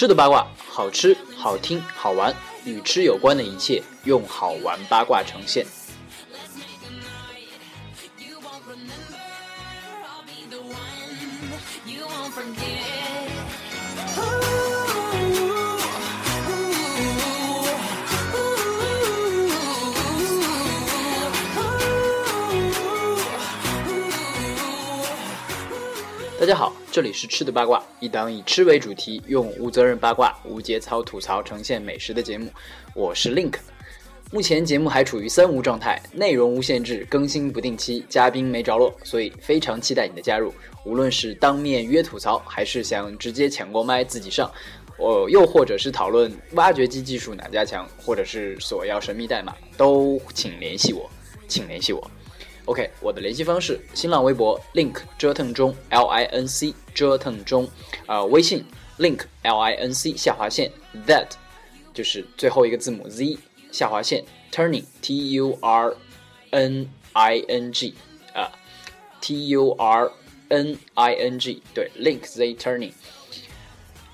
吃的八卦，好吃、好听、好玩，与吃有关的一切，用好玩八卦呈现。大家好，这里是吃的八卦，一档以吃为主题，用无责任八卦、无节操吐槽呈现美食的节目。我是 Link，目前节目还处于三无状态，内容无限制，更新不定期，嘉宾没着落，所以非常期待你的加入。无论是当面约吐槽，还是想直接抢过麦自己上，哦，又或者是讨论挖掘机技术哪家强，或者是索要神秘代码，都请联系我，请联系我。OK，我的联系方式：新浪微博 link 折腾中 L I N C 折腾中，呃，微信 link L I N C 下划线 that 就是最后一个字母 Z 下划线 turning T U R N I N G 啊 T U R N I N G 对 link Z turning。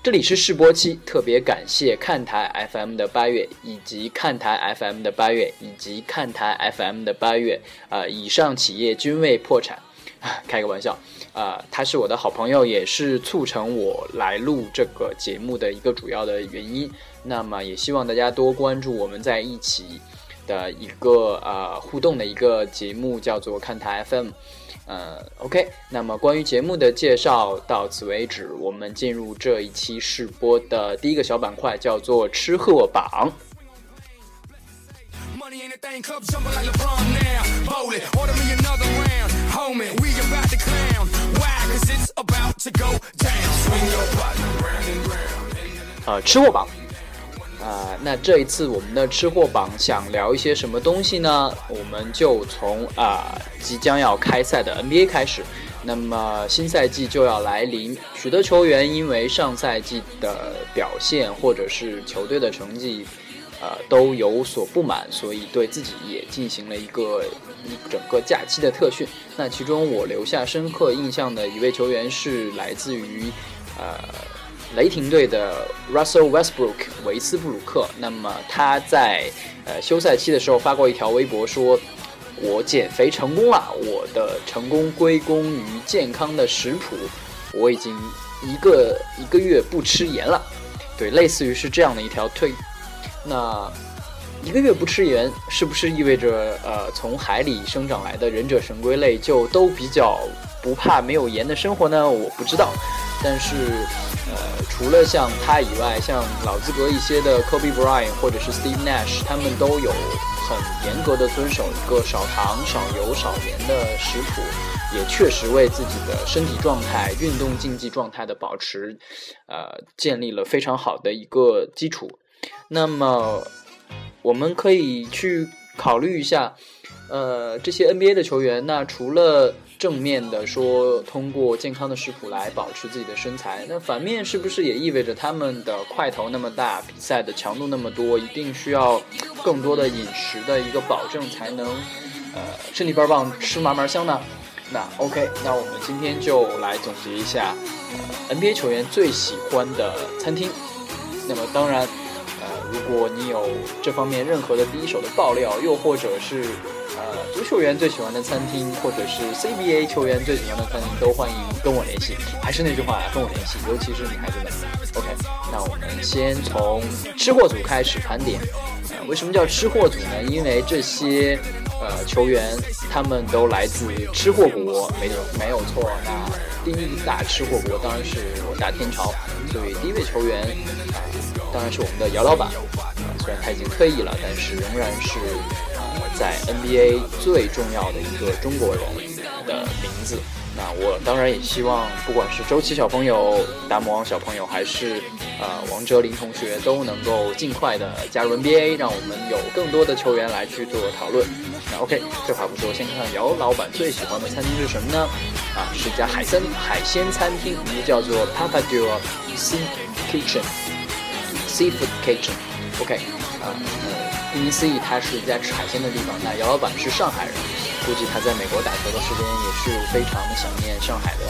这里是试播期，特别感谢看台 FM 的八月，以及看台 FM 的八月，以及看台 FM 的八月。呃，以上企业均未破产，开个玩笑。呃，他是我的好朋友，也是促成我来录这个节目的一个主要的原因。那么，也希望大家多关注我们在一起的一个呃互动的一个节目，叫做看台 FM。呃，OK，那么关于节目的介绍到此为止，我们进入这一期试播的第一个小板块，叫做吃货榜。呃，吃货榜。啊，那这一次我们的吃货榜想聊一些什么东西呢？我们就从啊即将要开赛的 NBA 开始。那么新赛季就要来临，许多球员因为上赛季的表现或者是球队的成绩，呃都有所不满，所以对自己也进行了一个一整个假期的特训。那其中我留下深刻印象的一位球员是来自于呃。雷霆队的 Russell Westbrook 维斯布鲁克，那么他在呃休赛期的时候发过一条微博，说：“我减肥成功了，我的成功归功于健康的食谱，我已经一个一个月不吃盐了。”对，类似于是这样的一条推。那一个月不吃盐，是不是意味着呃从海里生长来的忍者神龟类就都比较不怕没有盐的生活呢？我不知道，但是。呃，除了像他以外，像老资格一些的 Kobe Bryant 或者是 Steve Nash，他们都有很严格的遵守一个少糖、少油、少盐的食谱，也确实为自己的身体状态、运动竞技状态的保持，呃，建立了非常好的一个基础。那么，我们可以去考虑一下，呃，这些 NBA 的球员，那除了正面的说，通过健康的食谱来保持自己的身材，那反面是不是也意味着他们的块头那么大，比赛的强度那么多，一定需要更多的饮食的一个保证，才能呃身体倍儿棒，吃嘛嘛香呢？那 OK，那我们今天就来总结一下呃 NBA 球员最喜欢的餐厅。那么当然，如果你有这方面任何的第一手的爆料，又或者是。呃，足球员最喜欢的餐厅，或者是 CBA 球员最喜欢的餐厅，都欢迎跟我联系。还是那句话，跟我联系，尤其是女孩子们。OK，那我们先从吃货组开始盘点。呃，为什么叫吃货组呢？因为这些呃球员他们都来自吃货国，没有没有错。那第一大吃货国当然是我大天朝，所以第一位球员啊，当然是我们的姚老板。啊虽然他已经退役了，但是仍然是。在 NBA 最重要的一个中国人的名字，那我当然也希望，不管是周琦小朋友、大魔王小朋友，还是呃王哲林同学，都能够尽快的加入 NBA，让我们有更多的球员来去做讨论。那 OK，废话不说，先看看姚老板最喜欢的餐厅是什么呢？啊，是一家海参海鲜餐厅，名字叫做 Papa Joe Sea Seafood Kitchen。OK，啊。顾名思义，它是在吃海鲜的地方。那姚老板是上海人，估计他在美国打球的时间也是非常想念上海的，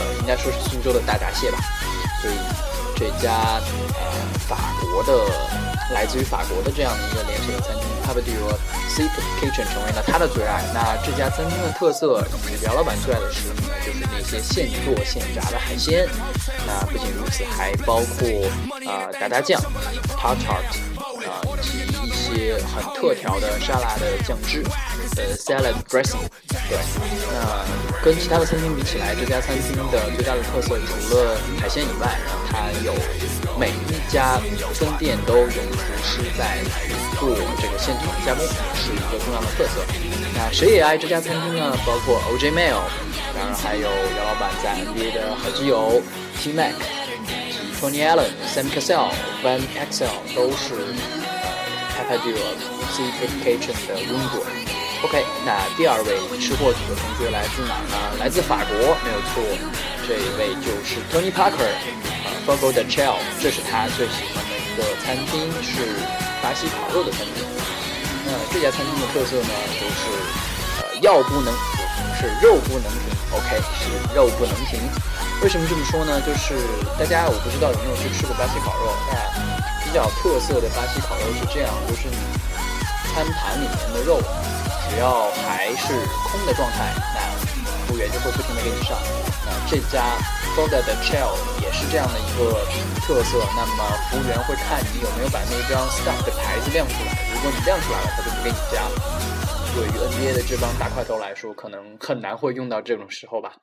呃，应该说是苏州的大闸蟹吧。所以这家呃法国的来自于法国的这样的一个连锁的餐厅 p a b d u Sea Kitchen 成为了他的最爱。那这家餐厅的特色以及姚老板最爱的食品呢，就是那些现做现炸的海鲜。那不仅如此，还包括呃达达酱 Tartart。啊，以及一些很特调的沙拉的酱汁，呃，salad dressing。对，那跟其他的餐厅比起来，这家餐厅的最大的特色，除了海鲜以外，它有每一家分店都有厨师在做这个现场加工，是一个重要的特色。那谁也爱这家餐厅呢？包括 OJ Mail，当然还有姚老板在 NBA 的好基友 T Mac。Tony Allen、Sam Cassell、Van Axel 都是呃 p a p a d u a Seafood Kitchen 的拥趸。OK，那第二位吃货组的同学来自哪儿呢？来自法国，没有错。这一位就是 Tony Parker，，Fogo de Chao，这是他最喜欢的一个餐厅，是巴西烤肉的餐厅。那这家餐厅的特色呢，就是呃药不能停，是肉不能停。OK，是肉不能停。为什么这么说呢？就是大家我不知道有没有去吃过巴西烤肉。那比较特色的巴西烤肉是这样，就是你餐盘里面的肉，只要还是空的状态，那服务员就会不停的给你上。那这家 f o d a 的 Chill 也是这样的一个特色。那么服务员会看你有没有把那张 Staff 的牌子亮出来，如果你亮出来了，他就不给你加了。对于 NBA 的这帮大块头来说，可能很难会用到这种时候吧。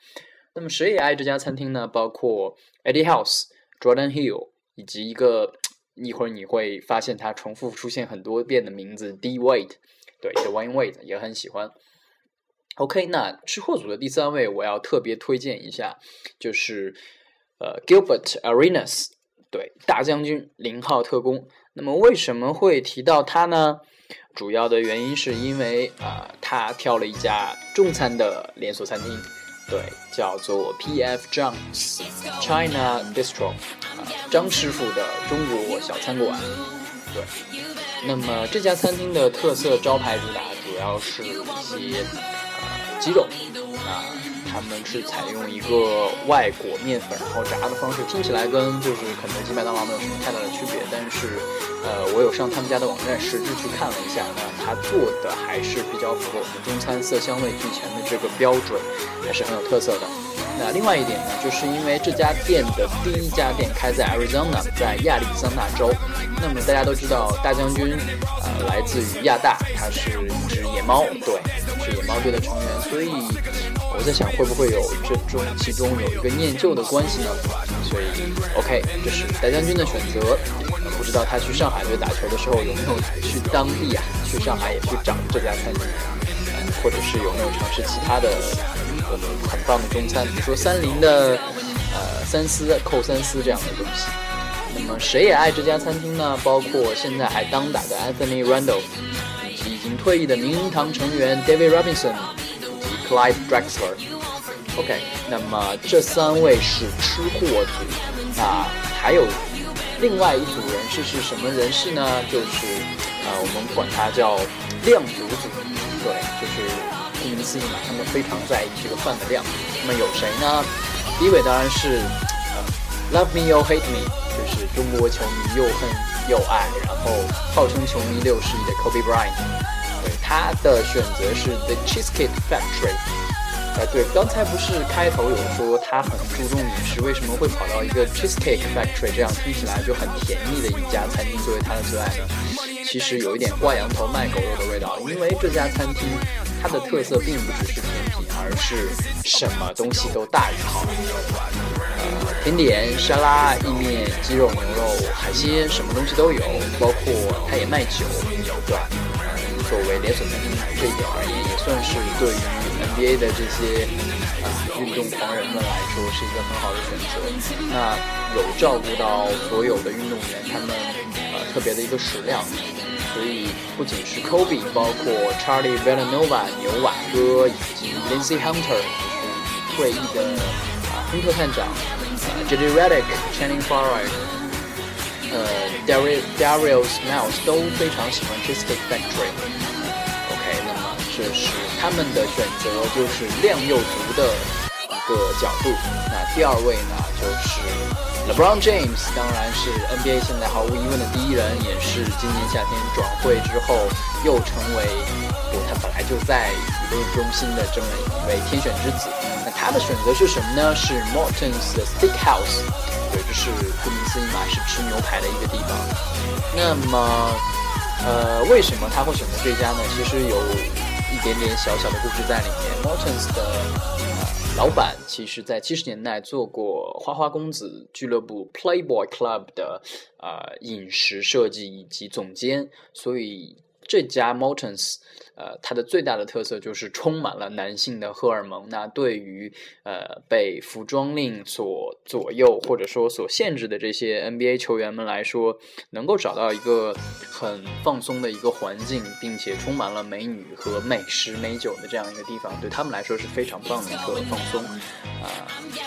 那么谁也爱这家餐厅呢？包括 Eddie House、Jordan Hill，以及一个一会儿你会发现它重复出现很多遍的名字 D Wade，对，Dwayne Wade 也很喜欢。OK，那吃货组的第三位我要特别推荐一下，就是呃 Gilbert Arenas，对，大将军零号特工。那么为什么会提到他呢？主要的原因是因为啊，他挑了一家中餐的连锁餐厅。对，叫做 P.F. John's China Bistro，啊，张师傅的中国小餐馆。对，那么这家餐厅的特色招牌主打主要是一些鸡肉，那，他们是采用一个外裹面粉然后炸的方式，听起来跟就是肯德基、麦当劳没有什么太大的区别，但是。呃，我有上他们家的网站实质去看了一下，那他做的还是比较符合我们中餐色香味俱全的这个标准，还是很有特色的。那另外一点呢，就是因为这家店的第一家店开在 Arizona，在亚利桑那州。那么大家都知道，大将军呃来自于亚大，他是一只野猫，对，是野猫队的成员。所以我在想，会不会有这中其中有一个念旧的关系呢？所以 OK，这是大将军的选择。不知道他去上海队打球的时候有没有去当地啊？去上海也去找这家餐厅，或者是有没有尝试其他的我们很棒的中餐，比如说三菱的呃三丝扣三丝这样的东西。那么谁也爱这家餐厅呢？包括现在还当打的 Anthony Randolph，退役的名人堂成员 David Robinson 以及 Clyde Drexler。OK，那么这三位是吃货组，那还有。另外一组人士是什么人士呢？就是啊，我们管他叫量组组，对，就是顾名思义嘛，他们非常在意这个饭的量。那么有谁呢？第一位当然是呃，Love Me or Hate Me，就是中国球迷又恨又爱，然后号称球迷六十亿的 Kobe Bryant，他的选择是 The Cheesecake Factory。哎，对，刚才不是开头有说他很注重饮食，为什么会跑到一个 cheesecake factory 这样听起来就很甜蜜的一家餐厅作为他的最爱呢？其实有一点挂羊头卖狗肉的味道，因为这家餐厅它的特色并不只是甜品，而是什么东西都大于好。呃，甜点、沙拉、意面、鸡肉、牛肉、海鲜，什么东西都有，包括它也卖酒。对，作为连锁餐厅这一点而言，也算是对于。NBA 的这些啊运动狂人们来说是一个很好的选择。那有照顾到所有的运动员他们呃特别的一个食量，所以不仅是 Kobe，包括 Charlie Villanova 牛瓦哥以及 Lindsey Hunter，就是退役的啊亨特探长，呃 JJ Redick、Channing Frye，呃 Daryl Darius Miles 都非常喜欢 Cheesecake Factory。OK，那么。这是他们的选择，就是量又足的一个角度。那第二位呢，就是 LeBron James 当然是 NBA 现在毫无疑问的第一人，也是今年夏天转会之后又成为不，他本来就在舆论中心的这么一位天选之子。那他的选择是什么呢？是 Morton's Steakhouse，对，这是顾名思义嘛，是吃牛排的一个地方。那么，呃，为什么他会选择这家呢？其实有一点点小小的故事在里面。Morton's 的老板其实，在七十年代做过花花公子俱乐部 Playboy Club 的呃饮食设计以及总监，所以这家 Morton's。呃，它的最大的特色就是充满了男性的荷尔蒙。那对于呃被服装令所左右或者说所限制的这些 NBA 球员们来说，能够找到一个很放松的一个环境，并且充满了美女和美食美酒的这样一个地方，对他们来说是非常棒的一个放松。啊，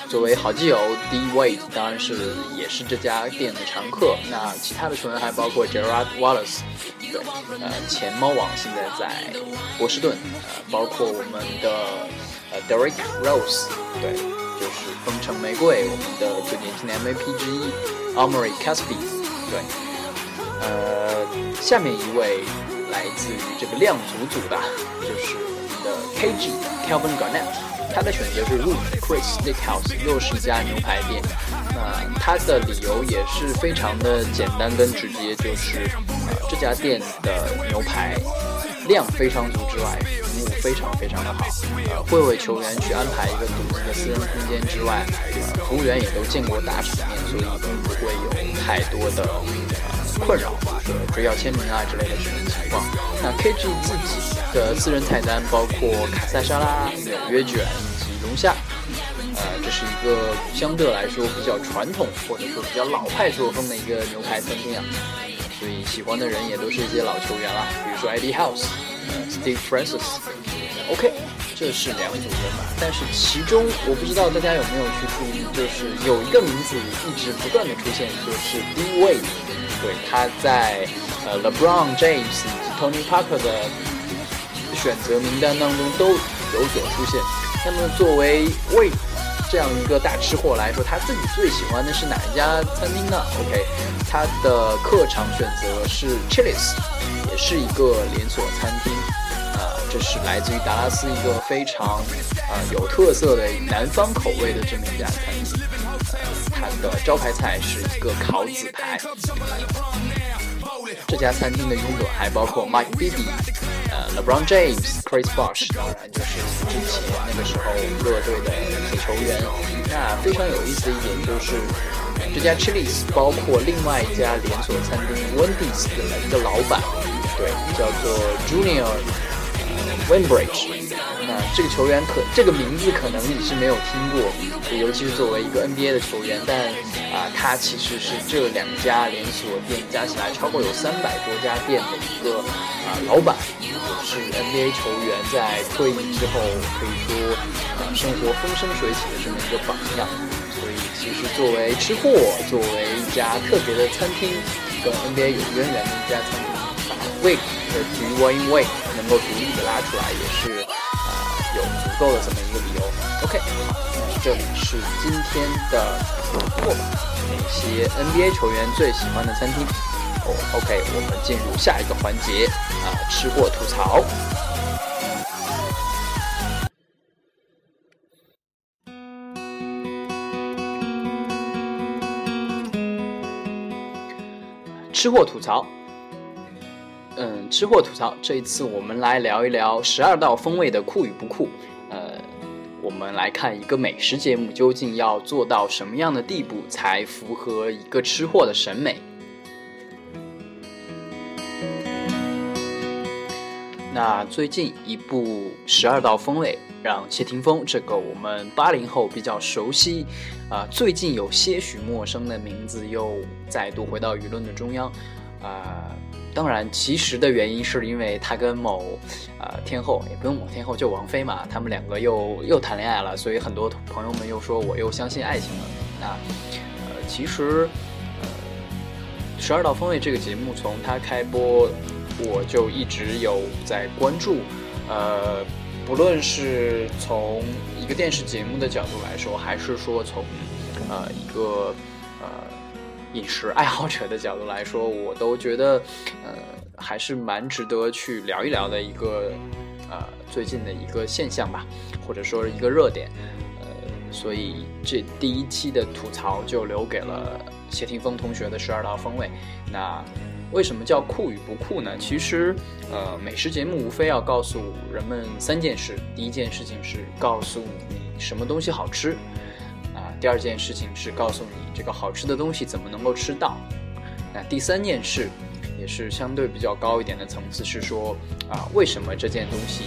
作为好基友 D Wade 当然是也是这家店的常客。那其他的球员还包括 Gerard Wallace，对，呃，前猫王现在在。波士顿，呃，包括我们的呃 Derek Rose，对，就是风城玫瑰，我们的最年轻的 MVP 之一 Amory Caspi，对，呃，下面一位来自于这个量组组的，就是我们的 KG Calvin Garnett，他的选择是 Root Chris Steakhouse，又是一家牛排店，那他的理由也是非常的简单跟直接，就是这家店的牛排。量非常足之外，服务非常非常的好，呃，会为球员去安排一个独自的私人空间之外，呃，服务员也都见过大场面，所以不会有太多的呃困扰，说追要签名啊之类的这种情况。那 KG 自己的私人菜单包括卡塞沙拉、纽约卷以及龙虾，呃，这是一个相对来说比较传统或者说比较老派作风的一个牛排餐厅啊。所以喜欢的人也都是一些老球员了，比如说 Eddie House，，Steve Francis，OK，这是两组人马。但是其中我不知道大家有没有去注意，就是有一个名字一直不断的出现，就是 D Wade，对，他在呃 LeBron James 以及 Tony Parker 的选择名单当中都有所出现。那么作为 Wade 这样一个大吃货来说，他自己最喜欢的是哪一家餐厅呢？OK，他的客场选择是 Chili's，也是一个连锁餐厅。啊，这是来自于达拉斯一个非常啊有特色的南方口味的这么一家餐厅。它的招牌菜是一个烤紫排。这家餐厅的拥趸还包括 Mike Bibby，呃，LeBron James，Chris Bosh，当然就是之前那个时候热队的一些球员。那非常有意思的一点就是，这家 Chili's 包括另外一家连锁餐厅 Wendy's 的一个老板，对，叫做 Junior 呃 Winbridge。那这个球员可这个名字可能你是没有听过，尤其是作为一个 NBA 的球员，但啊，他其实是这两家连锁店加起来超过有三百多家店的一个啊老板，也是 NBA 球员在退役之后可以说啊生活风生水起的这么一个榜样。所以，其实作为吃货，作为一家特别的餐厅，跟 NBA 有渊源的一家餐厅，把 Wade 的 Dwayne Wade 能够独立的拉出来，也是。够的这么一个理由。OK，好，那这里是今天的过吧，那些 NBA 球员最喜欢的餐厅。哦，OK，我们进入下一个环节啊，吃货吐槽。吃货吐槽。嗯，吃货吐槽，这一次我们来聊一聊十二道风味的酷与不酷。我们来看一个美食节目究竟要做到什么样的地步才符合一个吃货的审美。那最近一部《十二道风味》让谢霆锋这个我们八零后比较熟悉，啊，最近有些许陌生的名字又再度回到舆论的中央，啊。当然，其实的原因是因为他跟某，呃，天后也不用某天后，就王菲嘛，他们两个又又谈恋爱了，所以很多朋友们又说我又相信爱情了。那，呃，其实，呃，《十二道锋味》这个节目从它开播，我就一直有在关注，呃，不论是从一个电视节目的角度来说，还是说从，呃，一个。饮食爱好者的角度来说，我都觉得呃还是蛮值得去聊一聊的一个呃最近的一个现象吧，或者说一个热点。呃，所以这第一期的吐槽就留给了谢霆锋同学的十二道风味。那。为什么叫酷与不酷呢？其实，呃，美食节目无非要告诉人们三件事：第一件事情是告诉你什么东西好吃，第二件事情是告诉你这个好吃的东西怎么能够吃到，那第三件事也是相对比较高一点的层次，是说啊，为什么这件东西，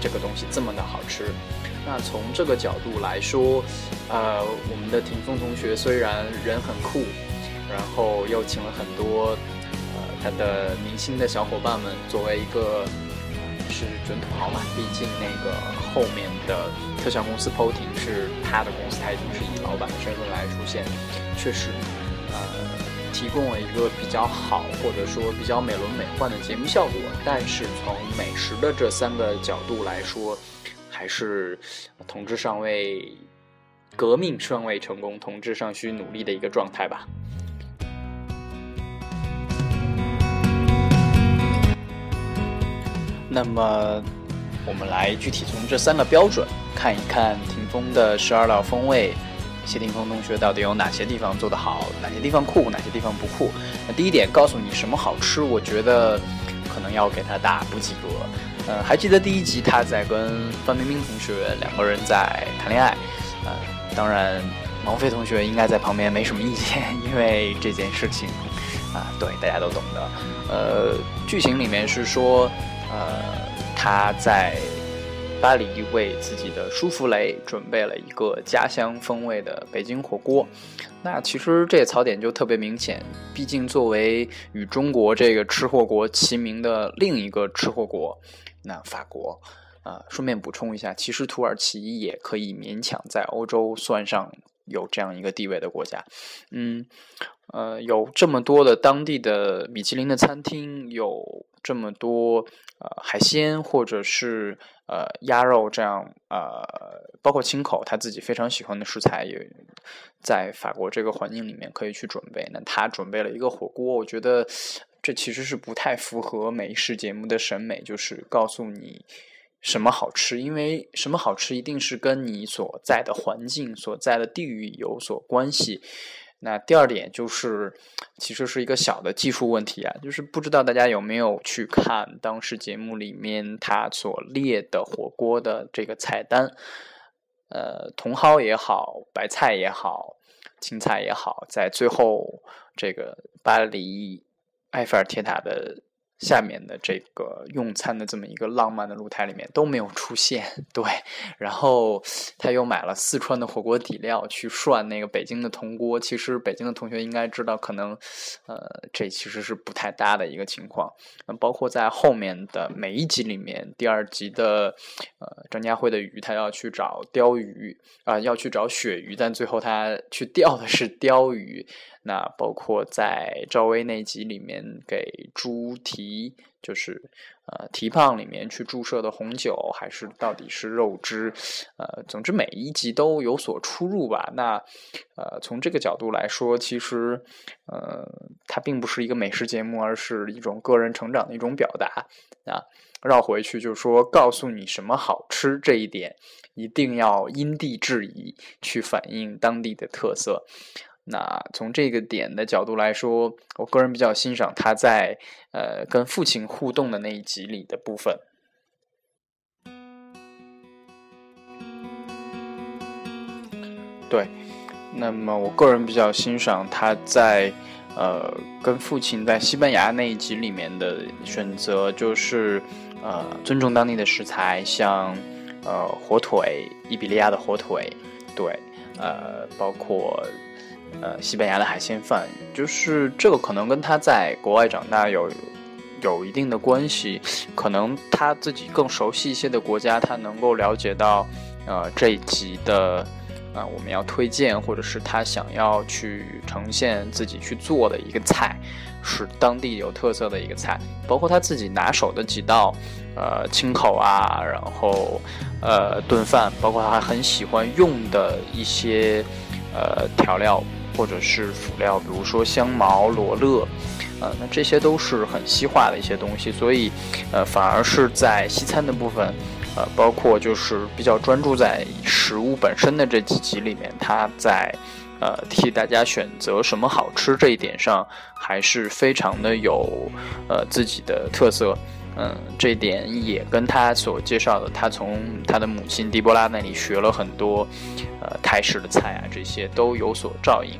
这个东西这么的好吃？那从这个角度来说，呃，我们的霆锋同学虽然人很酷，然后又请了很多呃。他的明星的小伙伴们，作为一个是准土豪嘛，毕竟那个后面的特效公司 POTING 是他的公司，他已经是以老板的身份来出现，确实，呃，提供了一个比较好或者说比较美轮美奂的节目效果。但是从美食的这三个角度来说，还是统治尚未革命尚未成功，统治尚需努力的一个状态吧。那么，我们来具体从这三个标准看一看霆锋的十二道风味，谢霆锋同学到底有哪些地方做得好，哪些地方酷，哪些地方不酷？那第一点，告诉你什么好吃，我觉得可能要给他打不及格。呃，还记得第一集他在跟范冰冰同学两个人在谈恋爱，呃，当然王菲同学应该在旁边没什么意见，因为这件事情啊，对大家都懂的。呃，剧情里面是说。呃，他在巴黎为自己的舒芙蕾准备了一个家乡风味的北京火锅。那其实这槽点就特别明显，毕竟作为与中国这个吃货国齐名的另一个吃货国，那法国，啊，顺便补充一下，其实土耳其也可以勉强在欧洲算上有这样一个地位的国家。嗯，呃，有这么多的当地的米其林的餐厅，有这么多。呃，海鲜或者是呃鸭肉这样呃，包括青口他自己非常喜欢的食材，也在法国这个环境里面可以去准备。那他准备了一个火锅，我觉得这其实是不太符合美食节目的审美，就是告诉你什么好吃，因为什么好吃一定是跟你所在的环境、所在的地域有所关系。那第二点就是，其实是一个小的技术问题啊，就是不知道大家有没有去看当时节目里面他所列的火锅的这个菜单，呃，茼蒿也好，白菜也好，青菜也好，在最后这个巴黎埃菲尔铁塔的。下面的这个用餐的这么一个浪漫的露台里面都没有出现，对。然后他又买了四川的火锅底料去涮那个北京的铜锅。其实北京的同学应该知道，可能呃这其实是不太搭的一个情况。那包括在后面的每一集里面，第二集的呃张家辉的鱼，他要去找鲷鱼啊，要去找鳕鱼，但最后他去钓的是鲷鱼。那包括在赵薇那集里面给猪蹄，就是呃蹄膀里面去注射的红酒，还是到底是肉汁？呃，总之每一集都有所出入吧。那呃从这个角度来说，其实呃它并不是一个美食节目，而是一种个人成长的一种表达。啊，绕回去就说，告诉你什么好吃这一点，一定要因地制宜去反映当地的特色。那从这个点的角度来说，我个人比较欣赏他在呃跟父亲互动的那一集里的部分。对，那么我个人比较欣赏他在呃跟父亲在西班牙那一集里面的选择，就是呃尊重当地的食材，像呃火腿，伊比利亚的火腿，对，呃包括。呃，西班牙的海鲜饭，就是这个可能跟他在国外长大有有一定的关系，可能他自己更熟悉一些的国家，他能够了解到，呃，这一集的啊，我们要推荐或者是他想要去呈现自己去做的一个菜，是当地有特色的一个菜，包括他自己拿手的几道，呃，清口啊，然后呃炖饭，包括他很喜欢用的一些呃调料。或者是辅料，比如说香茅、罗勒，呃，那这些都是很西化的一些东西，所以，呃，反而是在西餐的部分，呃，包括就是比较专注在食物本身的这几集里面，它在，呃，替大家选择什么好吃这一点上，还是非常的有，呃，自己的特色。嗯，这点也跟他所介绍的，他从他的母亲迪波拉那里学了很多，呃，泰式的菜啊，这些都有所照应。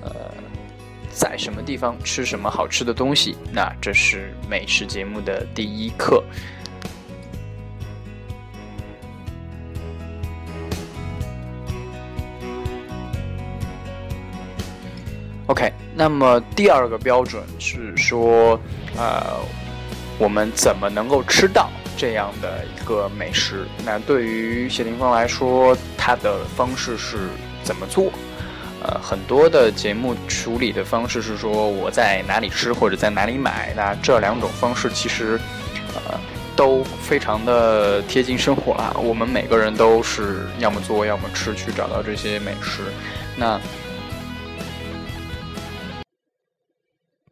呃，在什么地方吃什么好吃的东西，那这是美食节目的第一课。OK，那么第二个标准是说，呃。我们怎么能够吃到这样的一个美食？那对于谢霆锋来说，他的方式是怎么做？呃，很多的节目处理的方式是说我在哪里吃或者在哪里买。那这两种方式其实，呃，都非常的贴近生活啊。我们每个人都是要么做要么吃，去找到这些美食。那